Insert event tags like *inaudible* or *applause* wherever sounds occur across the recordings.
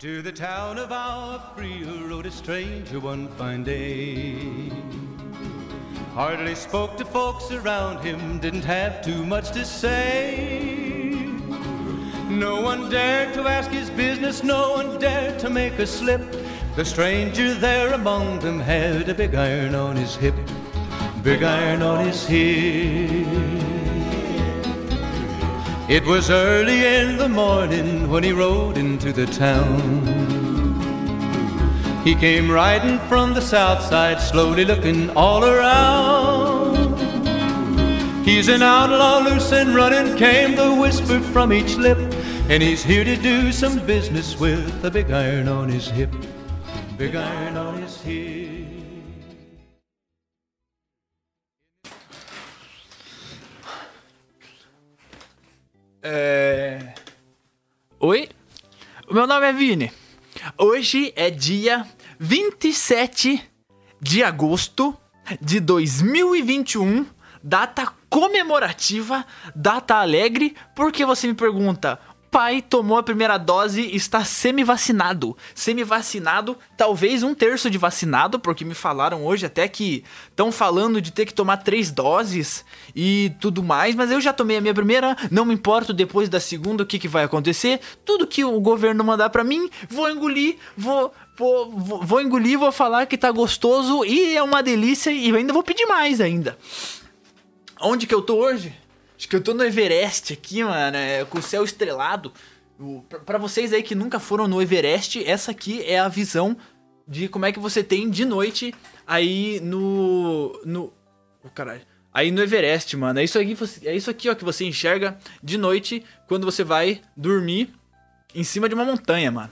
To the town of our rode a stranger one fine day. Hardly spoke to folks around him, didn't have too much to say. No one dared to ask his business, no one dared to make a slip. The stranger there among them had a big iron on his hip, big iron on his hip. It was early in the morning when he rode into the town. He came riding from the south side, slowly looking all around. He's an outlaw, loose and running, came the whisper from each lip. And he's here to do some business with a big iron on his hip, big iron on his hip. Meu nome é Vini. Hoje é dia 27 de agosto de 2021, data comemorativa, data alegre, porque você me pergunta, pai tomou a primeira dose e está semi-vacinado. Semi-vacinado, talvez um terço de vacinado, porque me falaram hoje até que estão falando de ter que tomar três doses e tudo mais, mas eu já tomei a minha primeira, não me importo depois da segunda o que, que vai acontecer. Tudo que o governo mandar para mim, vou engolir, vou, vou, vou, vou engolir, vou falar que tá gostoso e é uma delícia e ainda vou pedir mais ainda. Onde que eu tô hoje? Acho que eu tô no Everest aqui, mano, é, com o céu estrelado. Pra vocês aí que nunca foram no Everest, essa aqui é a visão de como é que você tem de noite aí no. no. Oh, caralho. Aí no Everest, mano. É isso, aqui, é isso aqui, ó, que você enxerga de noite quando você vai dormir em cima de uma montanha, mano.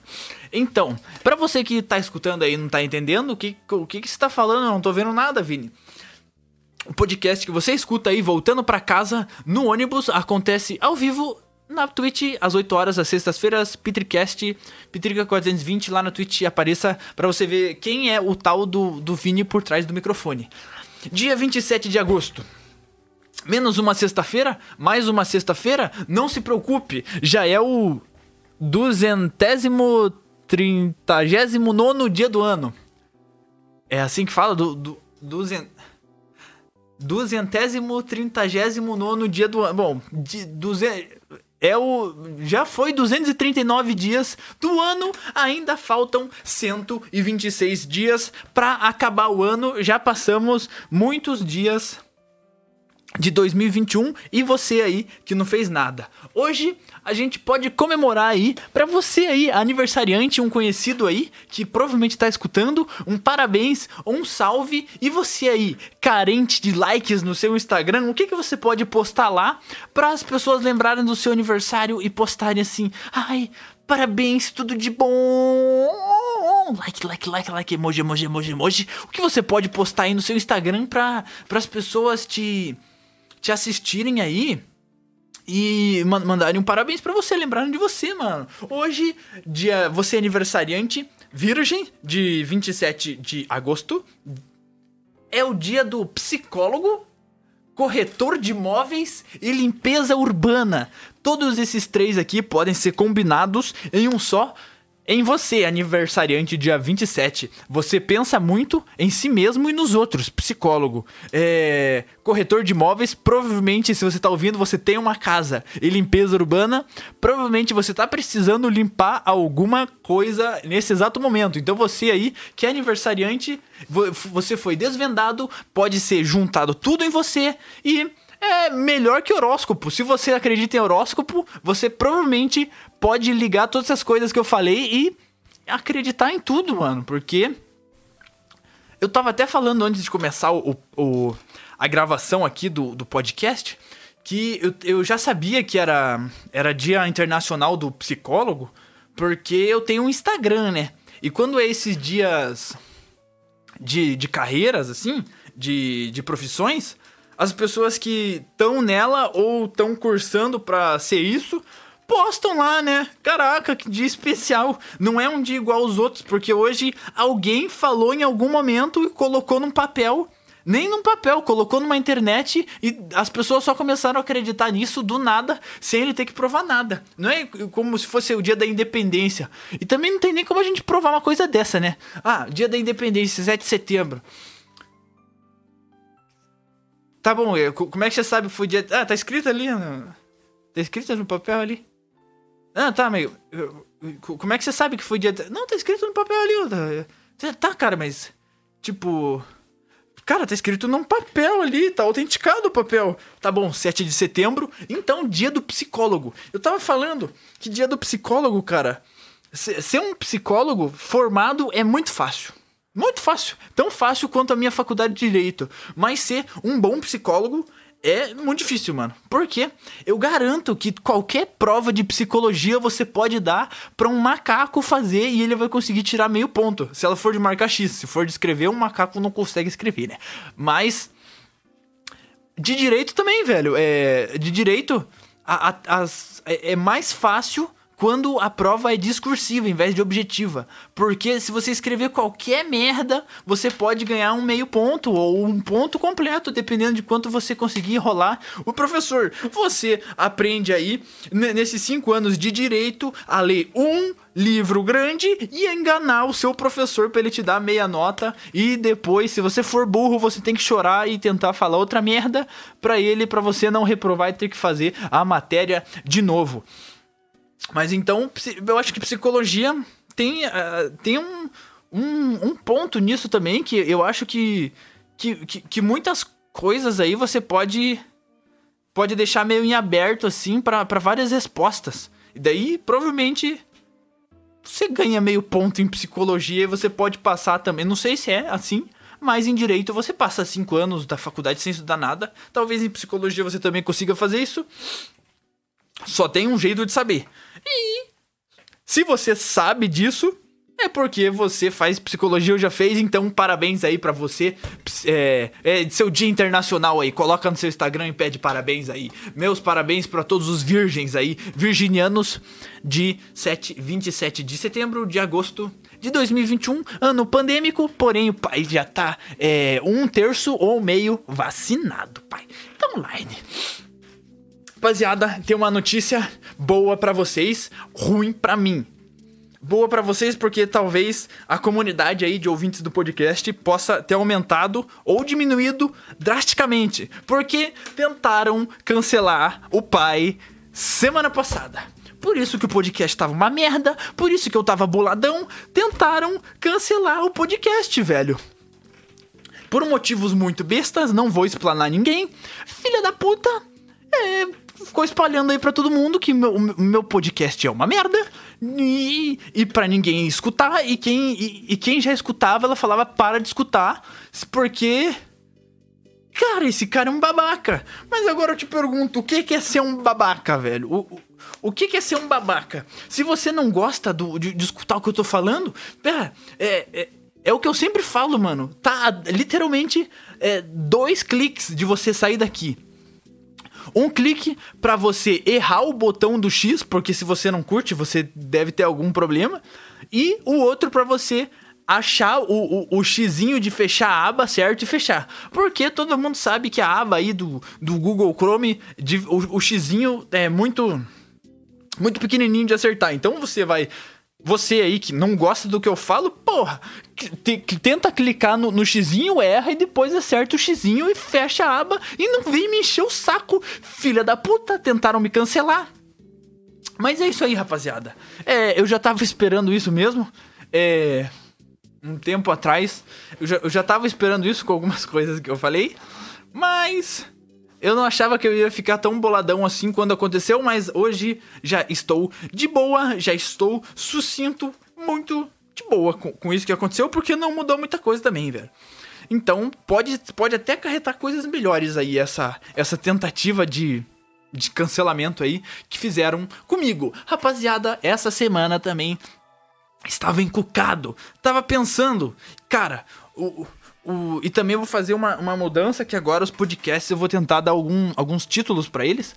Então, pra você que tá escutando aí e não tá entendendo, o que, o que, que você tá falando? Eu não tô vendo nada, Vini. O podcast que você escuta aí voltando pra casa no ônibus acontece ao vivo na Twitch às 8 horas às sextas-feiras, Petricast, Petrica 420 lá na Twitch apareça pra você ver quem é o tal do, do Vini por trás do microfone. Dia 27 de agosto. Menos uma sexta-feira, mais uma sexta-feira, não se preocupe, já é o duzentésimo trintagésimo nono dia do ano. É assim que fala? Do, do. Duzentésimo trintagésimo nono dia do ano. Bom, de, duze... é o. Já foi 239 dias do ano, ainda faltam 126 dias pra acabar o ano. Já passamos muitos dias de 2021 e você aí que não fez nada. Hoje a gente pode comemorar aí pra você aí, aniversariante, um conhecido aí que provavelmente tá escutando, um parabéns, um salve e você aí, carente de likes no seu Instagram, o que que você pode postar lá para as pessoas lembrarem do seu aniversário e postarem assim: "Ai, parabéns, tudo de bom". Like, like, like, like, emoji, emoji, emoji, emoji. O que você pode postar aí no seu Instagram para as pessoas te te assistirem aí e man- mandarem um parabéns pra você, lembrarem de você, mano. Hoje, dia, você é aniversariante, virgem, de 27 de agosto. É o dia do psicólogo, corretor de imóveis e limpeza urbana. Todos esses três aqui podem ser combinados em um só. Em você, aniversariante dia 27, você pensa muito em si mesmo e nos outros. Psicólogo, é, corretor de imóveis, provavelmente, se você tá ouvindo, você tem uma casa e limpeza urbana, provavelmente você tá precisando limpar alguma coisa nesse exato momento. Então você aí, que é aniversariante, vo- você foi desvendado, pode ser juntado tudo em você e é melhor que horóscopo. Se você acredita em horóscopo, você provavelmente pode ligar todas essas coisas que eu falei e acreditar em tudo, mano. Porque eu tava até falando antes de começar o, o- a gravação aqui do, do podcast que eu, eu já sabia que era, era Dia Internacional do Psicólogo, porque eu tenho um Instagram, né? E quando é esses dias de, de carreiras, assim, de, de profissões, as pessoas que estão nela ou estão cursando pra ser isso, postam lá, né? Caraca, que dia especial. Não é um dia igual aos outros, porque hoje alguém falou em algum momento e colocou num papel Nem num papel, colocou numa internet e as pessoas só começaram a acreditar nisso do nada, sem ele ter que provar nada. Não é como se fosse o dia da independência. E também não tem nem como a gente provar uma coisa dessa, né? Ah, dia da independência, 7 de setembro. Tá bom, como é que você sabe foi dia. Ah, tá escrito ali. Tá escrito no papel ali. Ah, tá, meio. Como é que você sabe que foi dia. Não, tá escrito no papel ali. Tá, tá cara, mas. Tipo. Cara, tá escrito num papel ali, tá autenticado o papel. Tá bom, 7 de setembro, então dia do psicólogo. Eu tava falando que dia do psicólogo, cara. Ser um psicólogo formado é muito fácil. Muito fácil. Tão fácil quanto a minha faculdade de direito. Mas ser um bom psicólogo é muito difícil, mano. Porque eu garanto que qualquer prova de psicologia você pode dar para um macaco fazer e ele vai conseguir tirar meio ponto. Se ela for de marcar X, se for de escrever, um macaco não consegue escrever, né? Mas de direito também, velho. É, de direito, a, a, as, é, é mais fácil quando a prova é discursiva em vez de objetiva. Porque se você escrever qualquer merda, você pode ganhar um meio ponto ou um ponto completo, dependendo de quanto você conseguir enrolar o professor. Você aprende aí, nesses cinco anos de direito, a ler um livro grande e enganar o seu professor para ele te dar meia nota e depois, se você for burro, você tem que chorar e tentar falar outra merda para ele para você não reprovar e ter que fazer a matéria de novo. Mas então, eu acho que psicologia tem, uh, tem um, um, um, ponto nisso também que eu acho que, que, que, que, muitas coisas aí você pode, pode deixar meio em aberto assim para várias respostas. E daí, provavelmente, você ganha meio ponto em psicologia e você pode passar também. Não sei se é assim, mas em direito você passa cinco anos da faculdade sem estudar nada. Talvez em psicologia você também consiga fazer isso. Só tem um jeito de saber. E se você sabe disso, é porque você faz psicologia ou já fez, então parabéns aí para você. É, é, seu dia internacional aí, coloca no seu Instagram e pede parabéns aí. Meus parabéns para todos os virgens aí, virginianos de 7, 27 de setembro de agosto de 2021, ano pandêmico, porém o pai já tá é, um terço ou meio vacinado, pai. Então, online. Rapaziada, tem uma notícia boa para vocês, ruim para mim. Boa para vocês porque talvez a comunidade aí de ouvintes do podcast possa ter aumentado ou diminuído drasticamente, porque tentaram cancelar o pai semana passada. Por isso que o podcast tava uma merda, por isso que eu tava boladão, tentaram cancelar o podcast, velho. Por motivos muito bestas, não vou explanar ninguém. Filha da puta, é, ficou espalhando aí para todo mundo que meu, meu podcast é uma merda e, e para ninguém escutar. E quem, e, e, quem já escutava, ela falava para de escutar, porque. Cara, esse cara é um babaca. Mas agora eu te pergunto: o que é ser um babaca, velho? O, o, o que é ser um babaca? Se você não gosta do, de, de escutar o que eu tô falando, pera, é, é, é o que eu sempre falo, mano. Tá literalmente é, dois cliques de você sair daqui. Um clique para você errar o botão do X, porque se você não curte, você deve ter algum problema. E o outro para você achar o, o, o xizinho de fechar a aba certo e fechar. Porque todo mundo sabe que a aba aí do, do Google Chrome, de, o, o xizinho é muito, muito pequenininho de acertar. Então você vai você aí que não gosta do que eu falo, porra, que, que tenta clicar no, no xizinho, erra e depois acerta o xizinho e fecha a aba e não vem me encher o saco. Filha da puta, tentaram me cancelar. Mas é isso aí, rapaziada. É, eu já tava esperando isso mesmo. É. Um tempo atrás. Eu já, eu já tava esperando isso com algumas *laughs* coisas que eu falei. Mas. Eu não achava que eu ia ficar tão boladão assim quando aconteceu, mas hoje já estou de boa, já estou sucinto, muito de boa com, com isso que aconteceu, porque não mudou muita coisa também, velho. Então, pode, pode até acarretar coisas melhores aí, essa, essa tentativa de, de cancelamento aí que fizeram comigo. Rapaziada, essa semana também estava encucado, tava pensando, cara, o, o, e também vou fazer uma, uma mudança que agora os podcasts eu vou tentar dar algum, alguns títulos para eles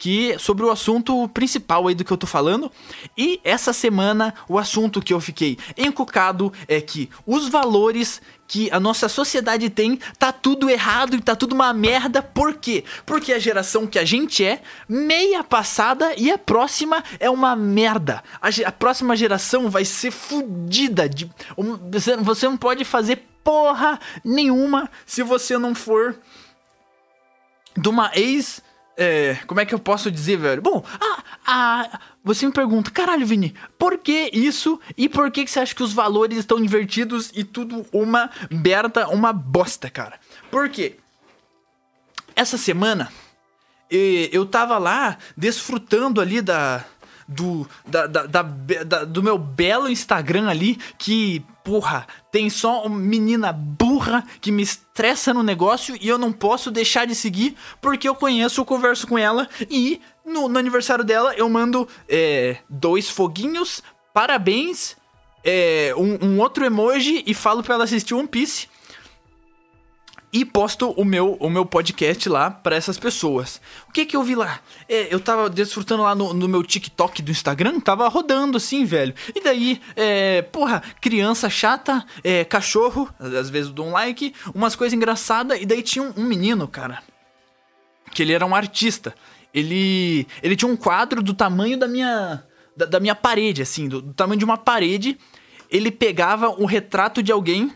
que sobre o assunto principal aí do que eu tô falando. E essa semana o assunto que eu fiquei encucado é que os valores que a nossa sociedade tem, tá tudo errado e tá tudo uma merda. Por quê? Porque a geração que a gente é, meia passada e a próxima é uma merda. A, a próxima geração vai ser fodida. De, você, você não pode fazer porra nenhuma se você não for de uma ex. É, como é que eu posso dizer, velho? Bom, você me pergunta, caralho, Vini, por que isso e por que, que você acha que os valores estão invertidos e tudo uma merda, uma bosta, cara? Por quê? Essa semana eu tava lá desfrutando ali da, do, da, da, da, do meu belo Instagram ali, que, porra, tem só uma menina burra que me estressa no negócio e eu não posso deixar de seguir porque eu conheço, eu converso com ela e no, no aniversário dela eu mando é, dois foguinhos, parabéns, é, um, um outro emoji e falo pra ela assistir One Piece e posto o meu, o meu podcast lá para essas pessoas. O que que eu vi lá? É, eu tava desfrutando lá no, no, meu TikTok do Instagram, tava rodando assim, velho. E daí, é, porra, criança chata, é, cachorro, às vezes eu dou um like, umas coisas engraçadas. E daí tinha um, um menino, cara, que ele era um artista. Ele, ele tinha um quadro do tamanho da minha, da, da minha parede, assim, do, do tamanho de uma parede. Ele pegava um retrato de alguém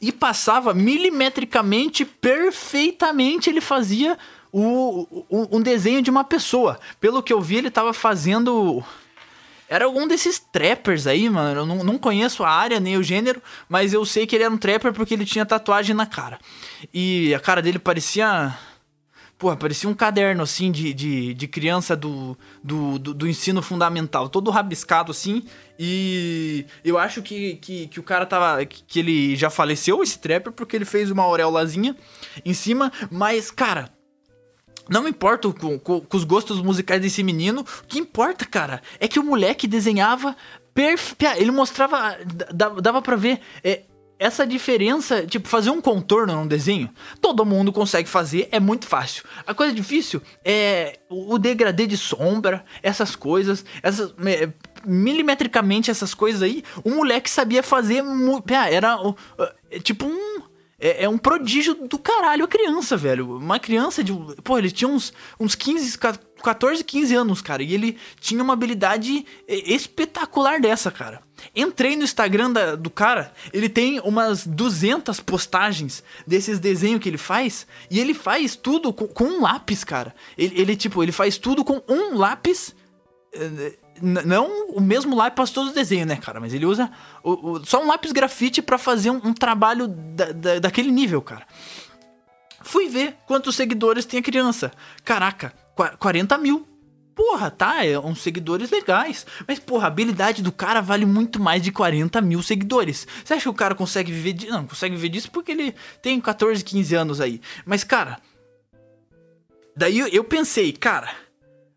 e passava milimetricamente, perfeitamente, ele fazia o, o, um desenho de uma pessoa. Pelo que eu vi, ele tava fazendo. Era algum desses trappers aí, mano. Eu não, não conheço a área nem o gênero, mas eu sei que ele era um trapper porque ele tinha tatuagem na cara. E a cara dele parecia Porra, parecia um caderno, assim, de, de, de criança do, do, do, do, ensino fundamental. Todo rabiscado, assim. E eu acho que, que, que o cara tava... Que ele já faleceu, esse trapper, porque ele fez uma auréolazinha em cima. Mas, cara... Não me importo com, com, com, os gostos musicais desse menino. O que importa, cara, é que o moleque desenhava perfe... Ele mostrava... Dava pra ver... É, essa diferença, tipo, fazer um contorno num desenho, todo mundo consegue fazer, é muito fácil. A coisa difícil é o degradê de sombra, essas coisas, essas milimetricamente essas coisas aí, o moleque sabia fazer, era é, tipo um é, é, um prodígio do caralho a criança, velho. Uma criança de. Pô, ele tinha uns, uns 15, 14, 15 anos, cara. E ele tinha uma habilidade é, espetacular dessa, cara. Entrei no Instagram da, do cara, ele tem umas 200 postagens desses desenhos que ele faz, e ele faz tudo com, com um lápis, cara. Ele, ele, tipo, ele faz tudo com um lápis. Eh, não o mesmo lápis para todos os desenhos, né, cara? Mas ele usa o, o, só um lápis grafite para fazer um, um trabalho da, da, daquele nível, cara. Fui ver quantos seguidores tem a criança. Caraca, 40 mil porra, tá, é uns seguidores legais. Mas, porra, a habilidade do cara vale muito mais de 40 mil seguidores. Você acha que o cara consegue viver disso? Não, consegue viver disso porque ele tem 14, 15 anos aí. Mas, cara, daí eu pensei, cara,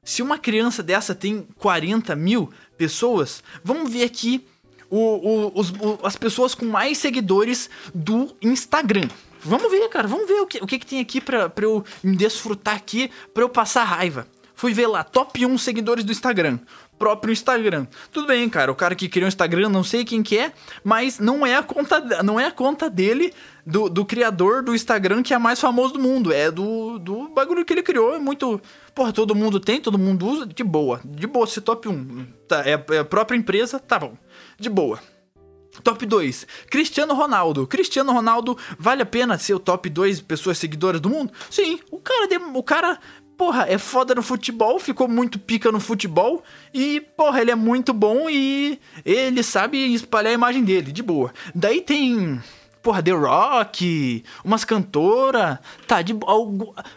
se uma criança dessa tem 40 mil pessoas, vamos ver aqui o, o, os, o, as pessoas com mais seguidores do Instagram. Vamos ver, cara, vamos ver o que, o que, que tem aqui pra, pra eu me desfrutar aqui, pra eu passar raiva. Fui ver lá, top 1 seguidores do Instagram. Próprio Instagram. Tudo bem, cara. O cara que criou o Instagram, não sei quem que é, mas não é a conta, não é a conta dele, do, do criador do Instagram, que é mais famoso do mundo. É do, do bagulho que ele criou. É muito. Porra, todo mundo tem, todo mundo usa. De boa. De boa, ser top 1. Tá, é, é a própria empresa, tá bom. De boa. Top 2, Cristiano Ronaldo. Cristiano Ronaldo, vale a pena ser o top 2 pessoas seguidoras do mundo? Sim, o cara, o cara porra, é foda no futebol, ficou muito pica no futebol e, porra, ele é muito bom e ele sabe espalhar a imagem dele, de boa. Daí tem porra, The Rock, umas cantoras, tá, de,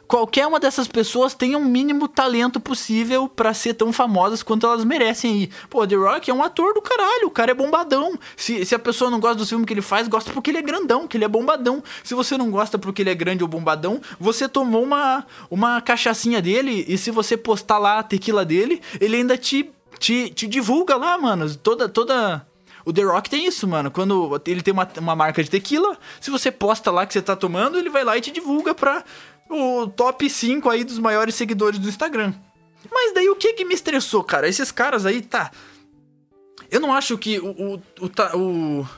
qualquer uma dessas pessoas tem um mínimo talento possível para ser tão famosas quanto elas merecem aí. Pô, The Rock é um ator do caralho, o cara é bombadão. Se, se a pessoa não gosta do filme que ele faz, gosta porque ele é grandão, que ele é bombadão. Se você não gosta porque ele é grande ou bombadão, você tomou uma, uma cachaçinha dele e se você postar lá a tequila dele, ele ainda te, te, te divulga lá, mano. Toda, toda o The Rock tem isso, mano. Quando ele tem uma, uma marca de tequila, se você posta lá que você tá tomando, ele vai lá e te divulga pra o top 5 aí dos maiores seguidores do Instagram. Mas daí o que que me estressou, cara? Esses caras aí, tá. Eu não acho que o. o, o, o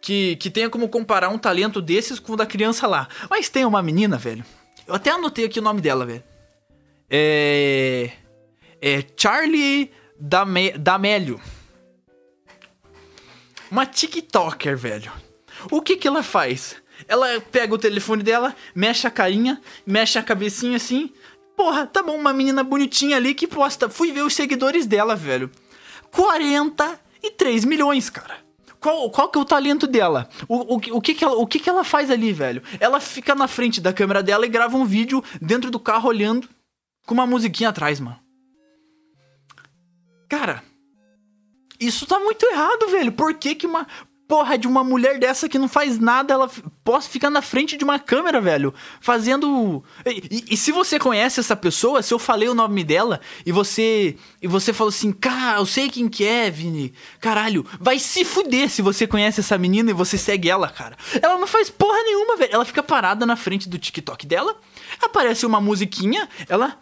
que, que tenha como comparar um talento desses com o da criança lá. Mas tem uma menina, velho. Eu até anotei aqui o nome dela, velho. É. É Charlie Dame. Uma TikToker, velho. O que que ela faz? Ela pega o telefone dela, mexe a carinha, mexe a cabecinha assim. Porra, tá bom, uma menina bonitinha ali que posta. Fui ver os seguidores dela, velho. 43 milhões, cara. Qual, qual que é o talento dela? O, o, o, que, que, ela, o que, que ela faz ali, velho? Ela fica na frente da câmera dela e grava um vídeo dentro do carro olhando com uma musiquinha atrás, mano. Cara, isso tá muito errado, velho. Por que, que uma porra de uma mulher dessa que não faz nada, ela possa ficar na frente de uma câmera, velho, fazendo. E, e, e, se você conhece essa pessoa, se eu falei o nome dela e você e você falou assim, cara, eu sei quem que é, Vini. Caralho, vai se fuder se você conhece essa menina e você segue ela, cara. Ela não faz porra nenhuma, velho. Ela fica parada na frente do TikTok dela, aparece uma musiquinha, ela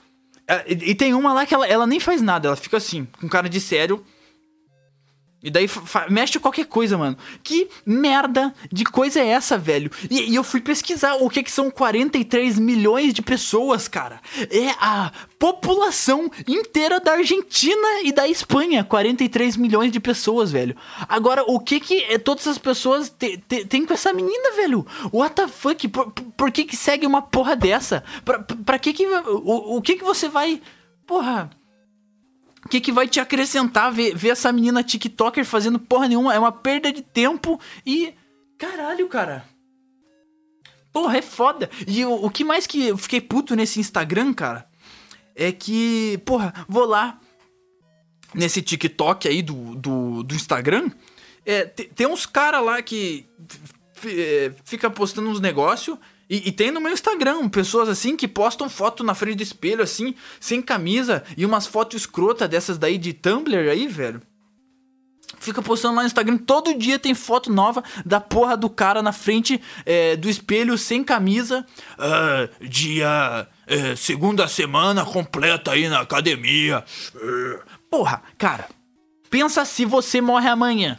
e, e tem uma lá que ela, ela nem faz nada, ela fica assim, com cara de sério e daí mexe qualquer coisa, mano. Que merda de coisa é essa, velho? E, e, eu fui pesquisar o que, que são 43 milhões de pessoas, cara. É a população inteira da Argentina e da Espanha. 43 milhões de pessoas, velho. Agora, o que que é, todas essas pessoas têm com essa menina, velho? What the fuck? Por, por que que segue uma porra dessa? Pra, pra que que... O, o que que você vai... Porra... O que, que vai te acrescentar ver, ver essa menina TikToker fazendo porra nenhuma? É uma perda de tempo e. Caralho, cara. Porra, é foda. E o, o que mais que eu fiquei puto nesse Instagram, cara, é que, porra, vou lá nesse TikTok aí do, do, do Instagram. É, tem uns caras lá que é, fica postando uns negócios e, e, tem no meu Instagram pessoas assim que postam foto na frente do espelho, assim, sem camisa, e umas fotos escrota dessas daí de Tumblr aí, velho. Fica postando lá no Instagram, todo dia tem foto nova da porra do cara na frente é, do espelho, sem camisa. Uh, dia. É, segunda semana completa aí na academia. Uh. Porra, cara, pensa se você morre amanhã.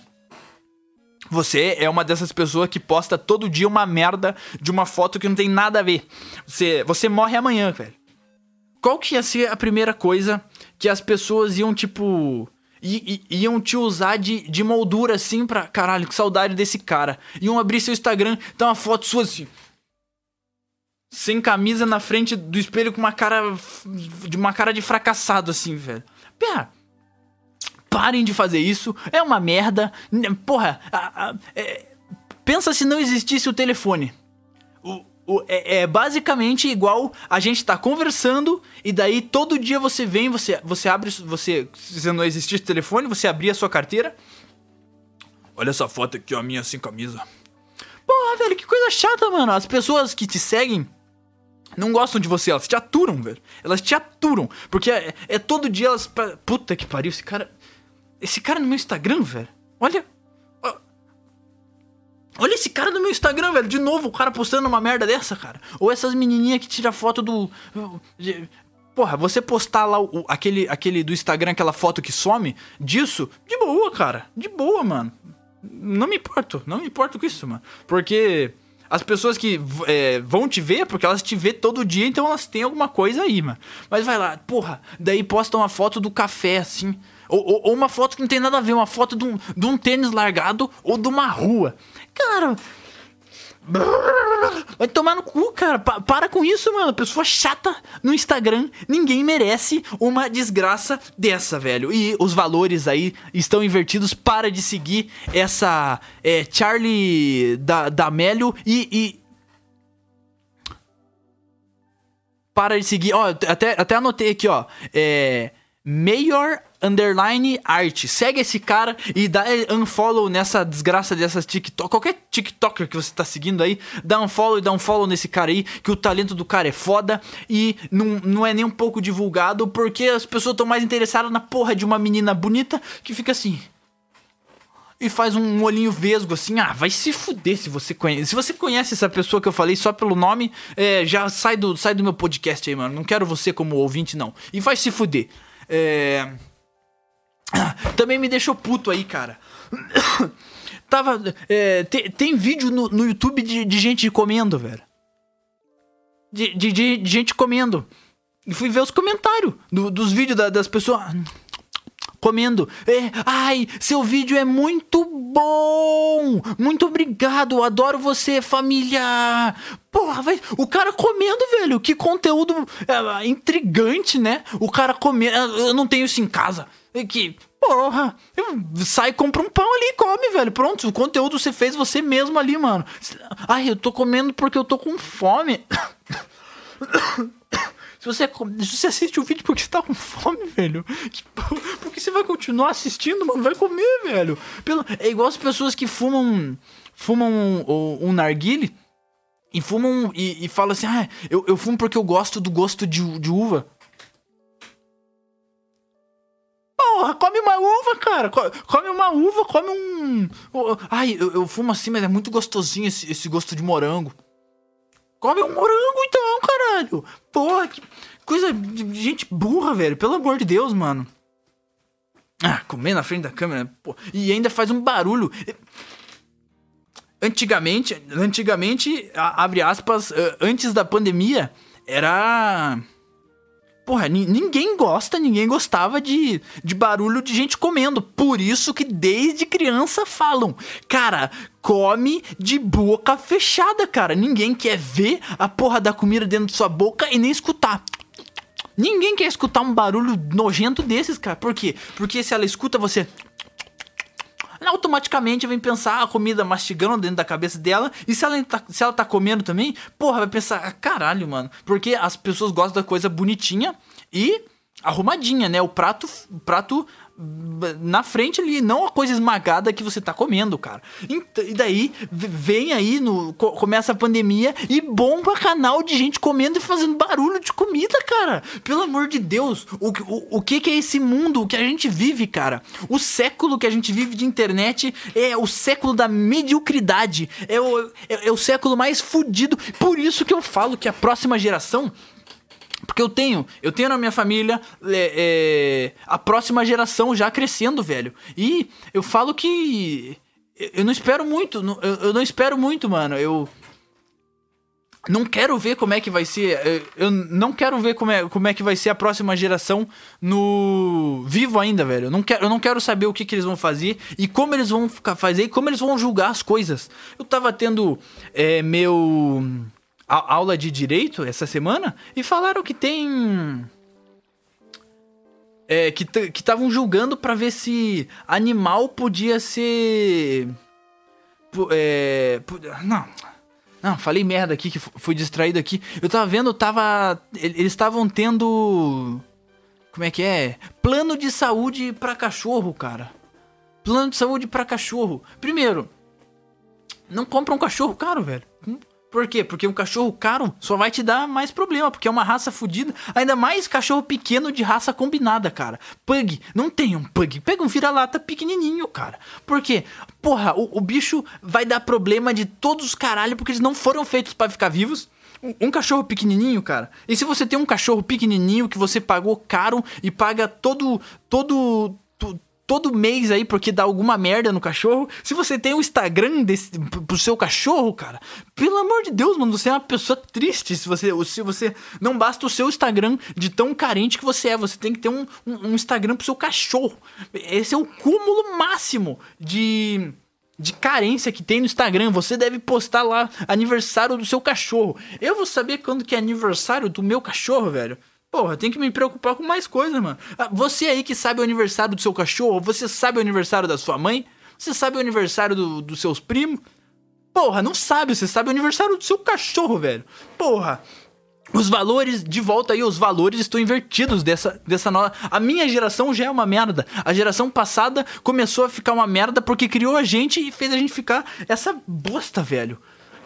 Você é uma dessas pessoas que posta todo dia uma merda de uma foto que não tem nada a ver. Você, você morre amanhã, velho. Qual que ia ser a primeira coisa que as pessoas iam, tipo. I, i, iam te usar de, de moldura assim pra. Caralho, que saudade desse cara. Iam abrir seu Instagram, tá uma foto sua assim. Sem camisa na frente do espelho com uma cara. De uma cara de fracassado, assim, velho. Pera parem de fazer isso, é uma merda. Porra, a, a, é, pensa se não existisse o telefone. O, o, é, é, basicamente igual a gente tá conversando e daí todo dia você vem, você, você abre, você, se não existisse telefone, você abria a sua carteira. Olha essa foto aqui, ó, minha sem camisa. Porra, velho, que coisa chata, mano. As pessoas que te seguem não gostam de você, elas te aturam, velho. Elas te aturam. Porque é, é todo dia elas. Puta que pariu, esse cara. Esse cara no meu Instagram, velho. Olha. Olha esse cara no meu Instagram, velho. De novo, o cara postando uma merda dessa, cara. Ou essas menininhas que tiram foto do. Porra, você postar lá o, aquele, aquele do Instagram, aquela foto que some disso, de boa, cara. De boa, mano. Não me importo. Não me importo com isso, mano. Porque as pessoas que é, vão te ver, porque elas te vê todo dia, então elas têm alguma coisa aí, mano. Mas vai lá, porra, daí posta uma foto do café, assim. Ou, ou, uma foto que não tem nada a ver, uma foto de um, de um tênis largado ou de uma rua. Cara. Vai tomar no cu, cara. Pa para com isso, mano. Pessoa chata no Instagram. Ninguém merece uma desgraça dessa, velho. E os valores aí estão invertidos. Para de seguir essa é, Charlie da, da Mélio e, e para de seguir. Ó, até, até anotei aqui, ó. É. Mayor underline art. Segue esse cara e dá unfollow nessa desgraça dessas TikTok. Qualquer TikToker que você tá seguindo aí, dá um follow e dá um follow nesse cara aí, que o talento do cara é foda e não, não é nem um pouco divulgado porque as pessoas estão mais interessadas na porra de uma menina bonita que fica assim. E faz um olhinho vesgo assim, ah, vai se fuder se você conhece. Se você conhece essa pessoa que eu falei só pelo nome, é, já sai do, sai do meu podcast aí, mano. Não quero você como ouvinte, não. E vai se fuder. É. *coughs* Também me deixou puto aí, cara. *coughs* Tava. é, tem, tem vídeo no, no YouTube de, de gente comendo, velho. De, de, de- de gente comendo. E fui ver os comentários do- dos vídeos da- das pessoas *coughs* comendo. É, ai, seu vídeo é muito bom! Muito obrigado, adoro você, família! Porra, vai, o cara comendo, velho, que conteúdo é, intrigante, né? O cara comendo, eu não tenho isso em casa. Que, porra, sai, compra um pão ali e come, velho. Pronto, o conteúdo você fez você mesmo ali, mano. Ai, eu tô comendo porque eu tô com fome. *coughs* Se você, se você assiste o vídeo porque você tá com fome, velho. porra, Porque você vai continuar assistindo, mano. Vai comer, velho. Pelo, é igual as pessoas que fumam. Fumam um, um, um narguile e fumam. E, e falam assim: ah, eu, eu fumo porque eu gosto do gosto de, de uva. Porra, come uma uva, cara. Co- Come uma uva, come um. Ai, eu, eu fumo assim, mas é muito gostosinho esse, esse gosto de morango. Come um morango então, caralho. Porra, que coisa de gente burra, velho. Pelo amor de Deus, mano. Ah, comer na frente da câmera. E ainda faz um barulho. Antigamente, antigamente, abre aspas, eh, antes da pandemia, era. Porra, ni- ninguém gosta, ninguém gostava de, de barulho de gente comendo. Por isso que desde criança falam, cara, come de boca fechada, cara. Ninguém quer ver a porra da comida dentro de sua boca e nem escutar. Ninguém quer escutar um barulho nojento desses, cara. Por quê? Porque se ela escuta você automaticamente vem pensar a comida mastigando dentro da cabeça dela. E se ela, tá, se ela tá comendo também, porra, vai pensar, ah, caralho, mano. Porque as pessoas gostam da coisa bonitinha e arrumadinha, né? O prato, o prato na frente ali, não a coisa esmagada que você tá comendo, cara. E daí vem aí, no, co- começa a pandemia e bomba canal de gente comendo e fazendo barulho de comida, cara. Pelo amor de Deus, o, o, o que que é esse mundo que a gente vive, cara? O século que a gente vive de internet é o século da mediocridade. É o, é, é o século mais fudido. Por isso que eu falo que a próxima geração porque eu tenho, eu tenho na minha família é, é, a próxima geração já crescendo, velho. E eu falo que eu não espero muito, eu, não espero muito, mano. Eu não quero ver como é que vai ser. eu- não quero ver como é, como é que vai ser a próxima geração no vivo ainda, velho. Eu não quero, eu não quero saber o que, que eles vão fazer e como eles vão fazer e como eles vão julgar as coisas. Eu tava tendo é, meu a- aula de direito essa semana e falaram que tem é, que estavam julgando pra ver se animal podia ser é, não não, falei merda aqui, que fu- fui distraído aqui. Eu tava vendo, tava. Eles estavam tendo. Como é que é? Plano de saúde pra cachorro, cara. Plano de saúde pra cachorro. Primeiro, não compra um cachorro caro, velho. Por quê? Porque um cachorro caro só vai te dar mais problema, porque é uma raça fodida. Ainda mais cachorro pequeno de raça combinada, cara. Pug, não tem um pug. Pega um vira-lata pequenininho, cara. Por quê? Porra, o, o bicho vai dar problema de todos os caralho, porque eles não foram feitos pra ficar vivos. Um, cachorro pequenininho, cara. E se você tem um cachorro pequenininho que você pagou caro e paga todo todo to- todo mês aí porque dá alguma merda no cachorro. Se você tem um Instagram desse, pro seu cachorro, cara, pelo amor de Deus, mano, você é uma pessoa triste se você se você não basta o seu Instagram de tão carente que você é, você tem que ter um, um, um Instagram pro seu cachorro. Esse é o cúmulo máximo de de carência que tem no Instagram. Você deve postar lá aniversário do seu cachorro. Eu vou saber quando que é aniversário do meu cachorro, velho. Porra, tem que me preocupar com mais coisa, mano. Ah, Você aí que sabe o aniversário do seu cachorro, você sabe o aniversário da sua mãe? Você sabe o aniversário do- dos seus primos? Porra, não sabe, você sabe o aniversário do seu cachorro, velho. Porra. Os valores, de volta aí, os valores estão invertidos dessa, dessa nova. A minha geração já é uma merda. A geração passada começou a ficar uma merda porque criou a gente e fez a gente ficar essa bosta, velho.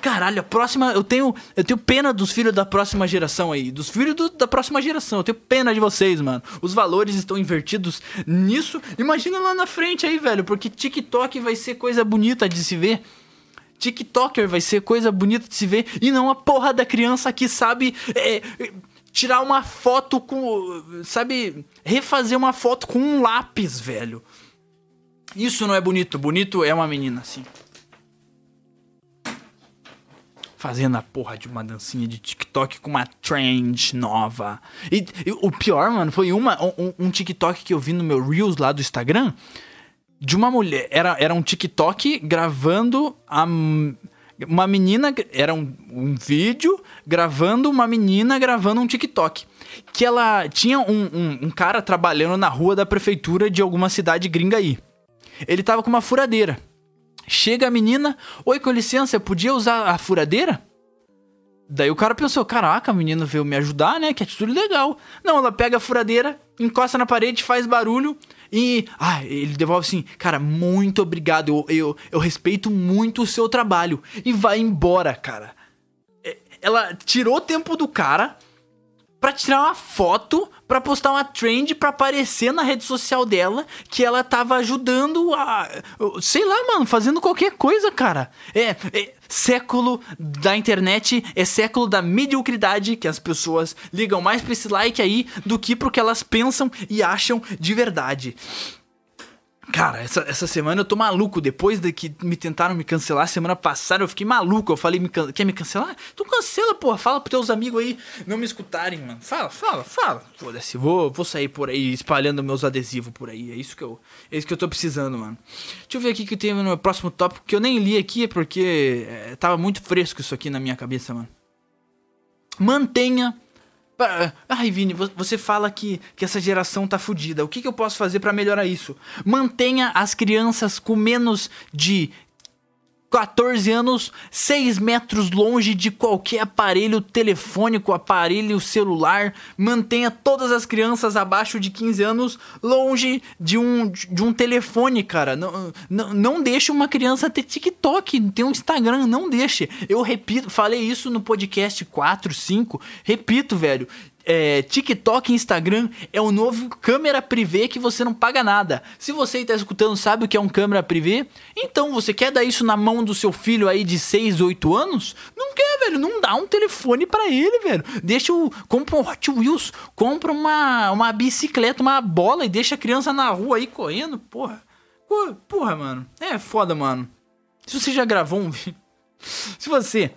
Caralho, a próxima. Eu tenho. Eu tenho pena dos filhos da próxima geração aí. Dos filhos do- da próxima geração. Eu tenho pena de vocês, mano. Os valores estão invertidos nisso. Imagina lá na frente aí, velho. Porque TikTok vai ser coisa bonita de se ver. TikToker vai ser coisa bonita de se ver e não a porra da criança que sabe é, é, tirar uma foto com. Sabe? Refazer uma foto com um lápis, velho. Isso não é bonito. Bonito é uma menina, assim. Fazendo a porra de uma dancinha de TikTok com uma trend nova. E, e o pior, mano, foi uma, um, um, TikTok que eu vi no meu Reels lá do Instagram. De uma mulher. Era, era um TikTok gravando a. Uma menina. Era um, um vídeo gravando uma menina gravando um TikTok. Que ela tinha um, um, um cara trabalhando na rua da prefeitura de alguma cidade gringa aí. Ele tava com uma furadeira. Chega a menina, oi, com licença, podia usar a furadeira? Daí o cara pensou, caraca, a menina veio me ajudar, né? Que atitude legal. Não, ela pega a furadeira, encosta na parede, faz barulho e. Ah, ele devolve assim, cara, muito obrigado, eu, eu, eu respeito muito o seu trabalho. E vai embora, cara. É, ela tirou o tempo do cara para tirar uma foto, para postar uma trend para aparecer na rede social dela que ela tava ajudando a, sei lá, mano, fazendo qualquer coisa, cara. É, é século da internet, é século da mediocridade que as pessoas ligam mais para esse like aí do que pro que elas pensam e acham de verdade. Cara, essa, essa semana eu tô maluco. Depois de que me tentaram me cancelar semana passada, eu fiquei maluco. Eu falei, me can... quer me cancelar? Então cancela, porra. Fala pros teus amigos aí não me escutarem, mano. Fala, fala, fala. Foda-se, vou, vou sair por aí espalhando meus adesivos por aí. É isso que eu, é isso que eu tô precisando, mano. Deixa eu ver aqui que tem no meu próximo tópico que eu nem li aqui porque é, tava muito fresco isso aqui na minha cabeça, mano. Mantenha Ai, Vini, você fala que, que essa geração tá fodida. O que, que eu posso fazer para melhorar isso? Mantenha as crianças com menos de 14 anos, 6 metros longe de qualquer aparelho telefônico, aparelho celular. Mantenha todas as crianças abaixo de 15 anos longe de um, de um telefone, cara. Não, não, não deixe uma criança ter TikTok, ter um Instagram, não deixe. Eu repito, falei isso no podcast 4, 5. Repito, velho é, TikTok e Instagram é o novo câmera privê que você não paga nada. Se você está escutando sabe o que é um câmera privê, então você quer dar isso na mão do seu filho aí de 6, 8 anos? Não quer, velho. Não dá um telefone para ele, velho. Deixa o. Compra um Hot Wheels, compra uma, uma bicicleta, uma bola e deixa a criança na rua aí correndo. Porra. Porra, mano. É foda, mano. Se você já gravou um *laughs* vídeo. Se você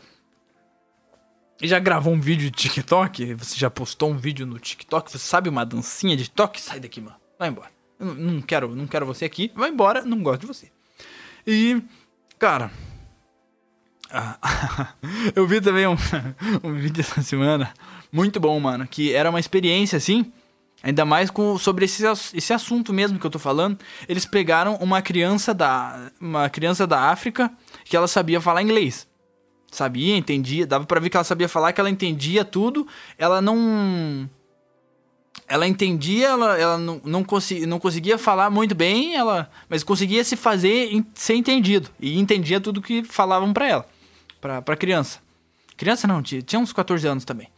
já gravou um vídeo de TikTok? Você já postou um vídeo no TikTok? Você sabe uma dancinha de TikTok? Sai daqui, mano. Vai embora. Eu não quero, não quero você aqui. Vai embora, não gosto de você. E, cara. *laughs* eu vi também um, *laughs* um vídeo essa semana. Muito bom, mano. Que era uma experiência assim. Ainda mais com, sobre esse, esse assunto mesmo que eu tô falando. Eles pegaram uma criança da. Uma criança da África que ela sabia falar inglês sabia, entendia, dava para ver que ela sabia falar, que ela entendia tudo, ela não ela entendia, ela, ela não, não, consegui, não conseguia falar muito bem, ela, mas conseguia se fazer ser entendido e entendia tudo que falavam para ela, para pra criança. Criança não, tinha, tinha uns 14 anos também.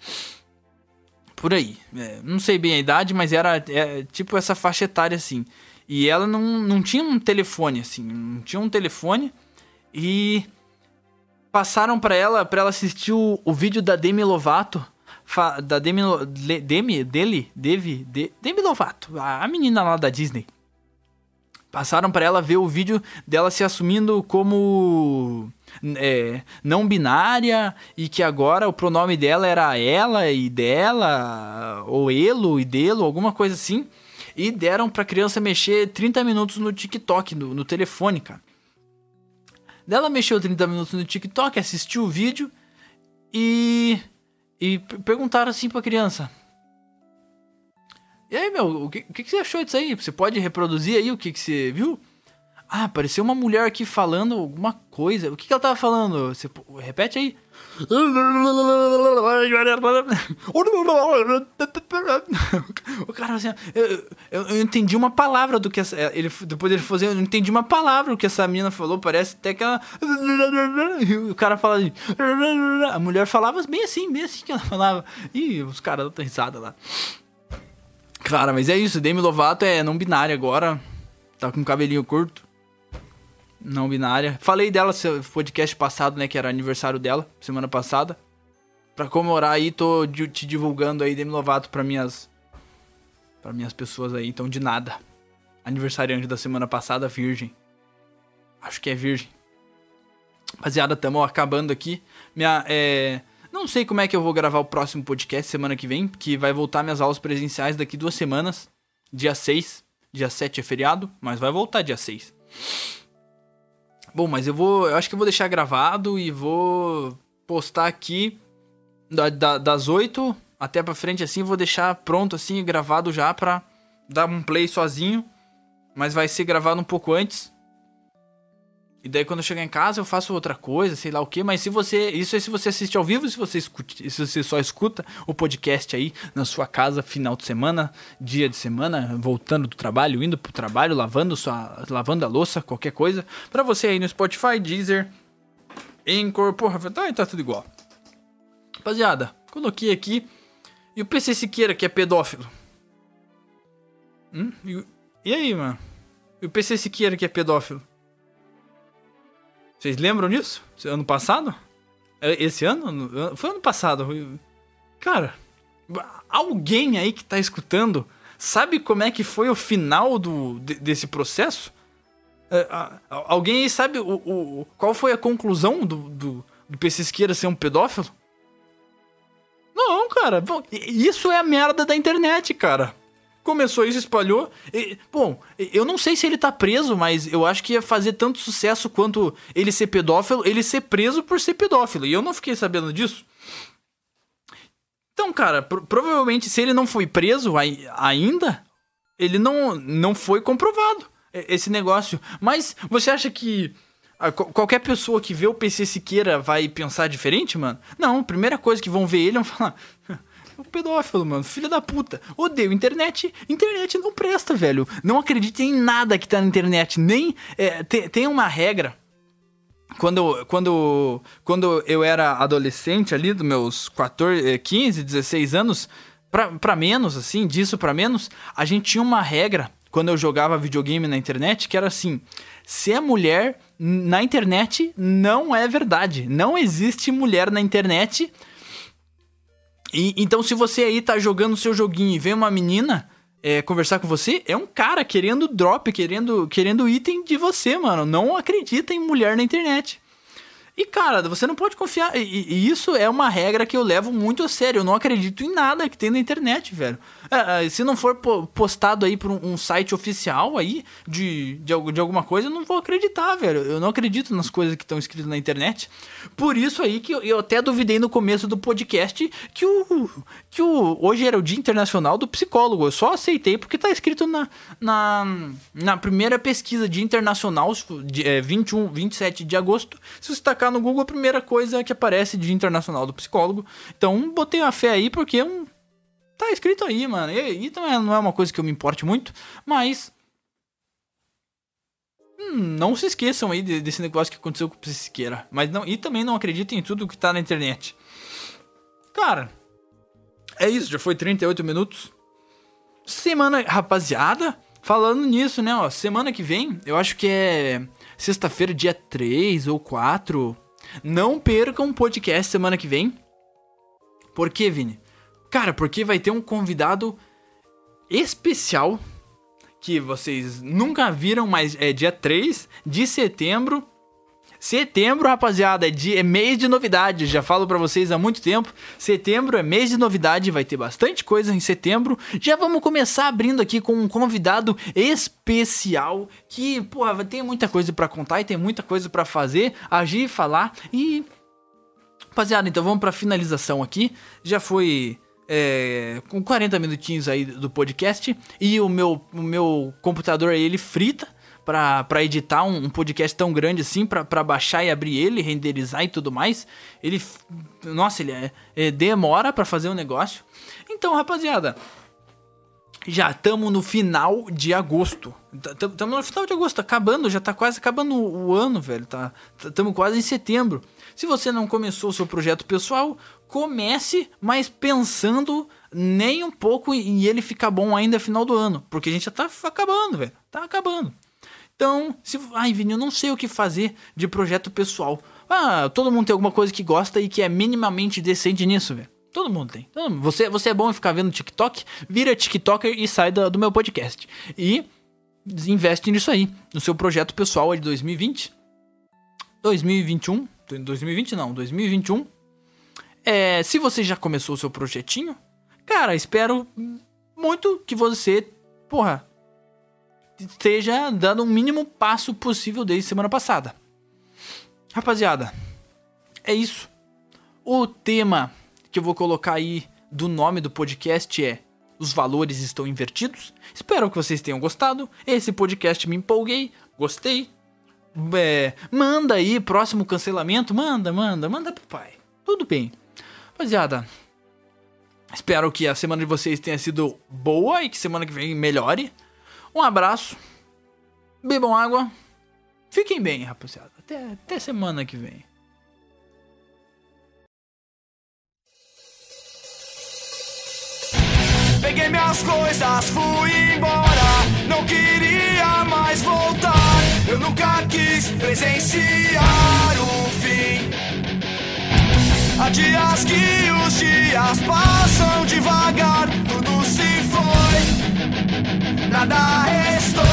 Por aí. É, não sei bem a idade, mas era é, tipo essa faixa etária assim. E ela não, não tinha um telefone, assim. Não tinha um telefone. E passaram para ela, para ela assistir o, o, vídeo da Demi Lovato, da Demi, Demi, dele, Devi, de, Demi Lovato, a, a menina lá da Disney. Passaram para ela ver o vídeo dela se assumindo como é, não binária e que agora o pronome dela era ela e dela, ou elo e delo, alguma coisa assim. E deram pra criança mexer 30 minutos no TikTok, no, no telefone, cara. Ela mexeu 30 minutos no TikTok, assistiu o vídeo e. E perguntaram assim pra criança: E aí, meu, o que, o que, você achou disso aí? Você pode reproduzir aí o que, que você viu? Ah, apareceu uma mulher aqui falando alguma coisa. O que, que ela tava falando? Você repete aí. O cara assim, eu, eu, eu, entendi uma palavra do que essa, ele depois ele falou assim, eu entendi uma palavra do que essa menina falou, parece até que ela o cara fala assim, a mulher falava bem assim, bem assim que ela falava. E os caras dão risada lá. Cara, mas é isso, Demi Lovato é não binária agora. Tá com cabelinho curto não binária. Falei dela no podcast passado, né? Que era aniversário dela, semana passada. Pra comemorar aí, tô te divulgando aí Demi Lovato pra minhas. para minhas pessoas aí, então de nada. aniversariante da semana passada, virgem. Acho que é virgem. Rapaziada, tamo acabando aqui. Minha, é... Não sei como é que eu vou gravar o próximo podcast semana que vem, que vai voltar minhas aulas presenciais daqui duas semanas. Dia 6. Dia 7 é feriado, mas vai voltar dia 6. Bom, mas eu vou. Eu acho que eu vou deixar gravado e vou postar aqui da, da, das 8 até pra frente assim. Vou deixar pronto assim, gravado já pra dar um play sozinho. Mas vai ser gravado um pouco antes. E daí quando eu chegar em casa eu faço outra coisa, sei lá o que, mas se você. Isso é se você assiste ao vivo, se você escute, se você só escuta o podcast aí na sua casa, final de semana, dia de semana, voltando do trabalho, indo pro trabalho, lavando sua. lavando a louça, qualquer coisa. Pra você aí no Spotify, Deezer, Anchor, porra, tá, tá tudo igual. Rapaziada, coloquei aqui. E o PC Siqueira, que é pedófilo? Hum? E, e aí, mano? E o PC Siqueira, que é pedófilo? Vocês lembram disso? Ano passado? É, esse ano? Foi ano passado. Cara, alguém aí que tá escutando sabe como é que foi o final do, desse processo? É, alguém aí sabe o, o, qual foi a conclusão do, do, do Esquerda ser um pedófilo? Não, cara. Isso é a merda da internet, cara. Começou isso, espalhou. E, bom, eu não sei se ele tá preso, mas eu acho que ia fazer tanto sucesso quanto ele ser pedófilo, ele ser preso por ser pedófilo. E eu não fiquei sabendo disso. Então, cara, pro provavelmente se ele não foi preso ainda, ele não, não foi comprovado esse negócio. Mas você acha que qualquer pessoa que vê o PC Siqueira vai pensar diferente, mano? Não, primeira coisa que vão ver ele vão falar: o pedófilo, mano. Filho da puta. Odeio internet. Internet não presta, velho. Não acredite em nada que tá na internet. Nem. É, tem, tem uma regra. Quando, quando, quando eu era adolescente ali, dos meus 14, 15, 16 anos, pra, pra menos, assim, disso pra menos, a gente tinha uma regra quando eu jogava videogame na internet que era assim: se é mulher na internet, não é verdade. Não existe mulher na internet e, então, se você aí tá jogando seu joguinho e vem uma menina é, conversar com você, é um cara querendo drop, querendo, querendo item de você, mano. Não acredita em mulher na internet. E, cara, você não pode confiar. E, e, isso é uma regra que eu levo muito a sério. Eu não acredito em nada que tem na internet, velho. É, é se não for postado aí por um, site oficial aí de, de, de, alguma coisa, eu não vou acreditar, velho. Eu não acredito nas coisas que estão escritas na internet. Por isso aí que eu, eu, até duvidei no começo do podcast que o, que o hoje era o Dia Internacional do Psicólogo. Eu só aceitei porque tá escrito na, na, na primeira pesquisa de internacional, de, é, 21, 27 de agosto. Se você tacar no Google, a primeira coisa que aparece de internacional do psicólogo. Então, botei a fé aí porque é um. Tá escrito aí, mano. E, e também não é uma coisa que eu me importe muito, mas. Hum, não se esqueçam aí desse negócio que aconteceu com o Psiqueira. Mas não, e também não acreditem em tudo que tá na internet. Cara, é isso, já foi 38 minutos. Semana, rapaziada, falando nisso, né, ó, semana que vem, eu acho que é sexta-feira, dia 3 ou 4. Não percam um podcast semana que vem. Por quê, Vini? Cara, porque vai ter um convidado especial que vocês nunca viram, mas é dia 3 de setembro Setembro, rapaziada, é, de, é mês de novidade. Já falo para vocês há muito tempo. Setembro é mês de novidade, vai ter bastante coisa em setembro. Já vamos começar abrindo aqui com um convidado especial que, porra, tem muita coisa para contar e tem muita coisa para fazer, agir, falar e Rapaziada, então vamos para finalização aqui. Já foi é, com 40 minutinhos aí do podcast e o meu, o meu computador aí ele frita para editar um, um, podcast tão grande assim, para baixar e abrir ele, renderizar e tudo mais. Ele, nossa, ele é, é demora para fazer o um negócio. Então, rapaziada, já estamos no final de agosto. Estamos no final de agosto, acabando, já tá quase acabando o ano, velho. Tá, estamos quase em setembro. Se você não começou o seu projeto pessoal, comece, mas pensando nem um pouco em ele ficar bom ainda final do ano, porque a gente já tá acabando, velho. Tá acabando. Então, se. Ai, Vini, eu não sei o que fazer de projeto pessoal. Ah, todo mundo tem alguma coisa que gosta e que é minimamente decente nisso, velho. Todo mundo tem. Todo mundo. Você, você é bom em ficar vendo TikTok? Vira TikToker e sai do, meu podcast. E investe nisso aí, no seu projeto pessoal de 2020. 2021, 2020 não, 2021. É, se você já começou o seu projetinho, cara, espero muito que você, porra, esteja dando o mínimo passo possível desde semana passada. Rapaziada, é isso. O tema que eu vou colocar aí do nome do podcast é Os valores estão invertidos. Espero que vocês tenham gostado. Esse podcast me empolguei, gostei. É, manda aí, próximo cancelamento. Manda, manda, manda pro pai. Tudo bem. Rapaziada, espero que a semana de vocês tenha sido boa e que semana que vem melhore. Um abraço. Bebam água. Fiquem bem, rapaziada. Até, até semana que vem. Peguei minhas coisas, fui embora. Não queria mais voltar. Eu nunca quis presenciar o fim. Há dias que os dias passam devagar, tudo se foi. nada estoy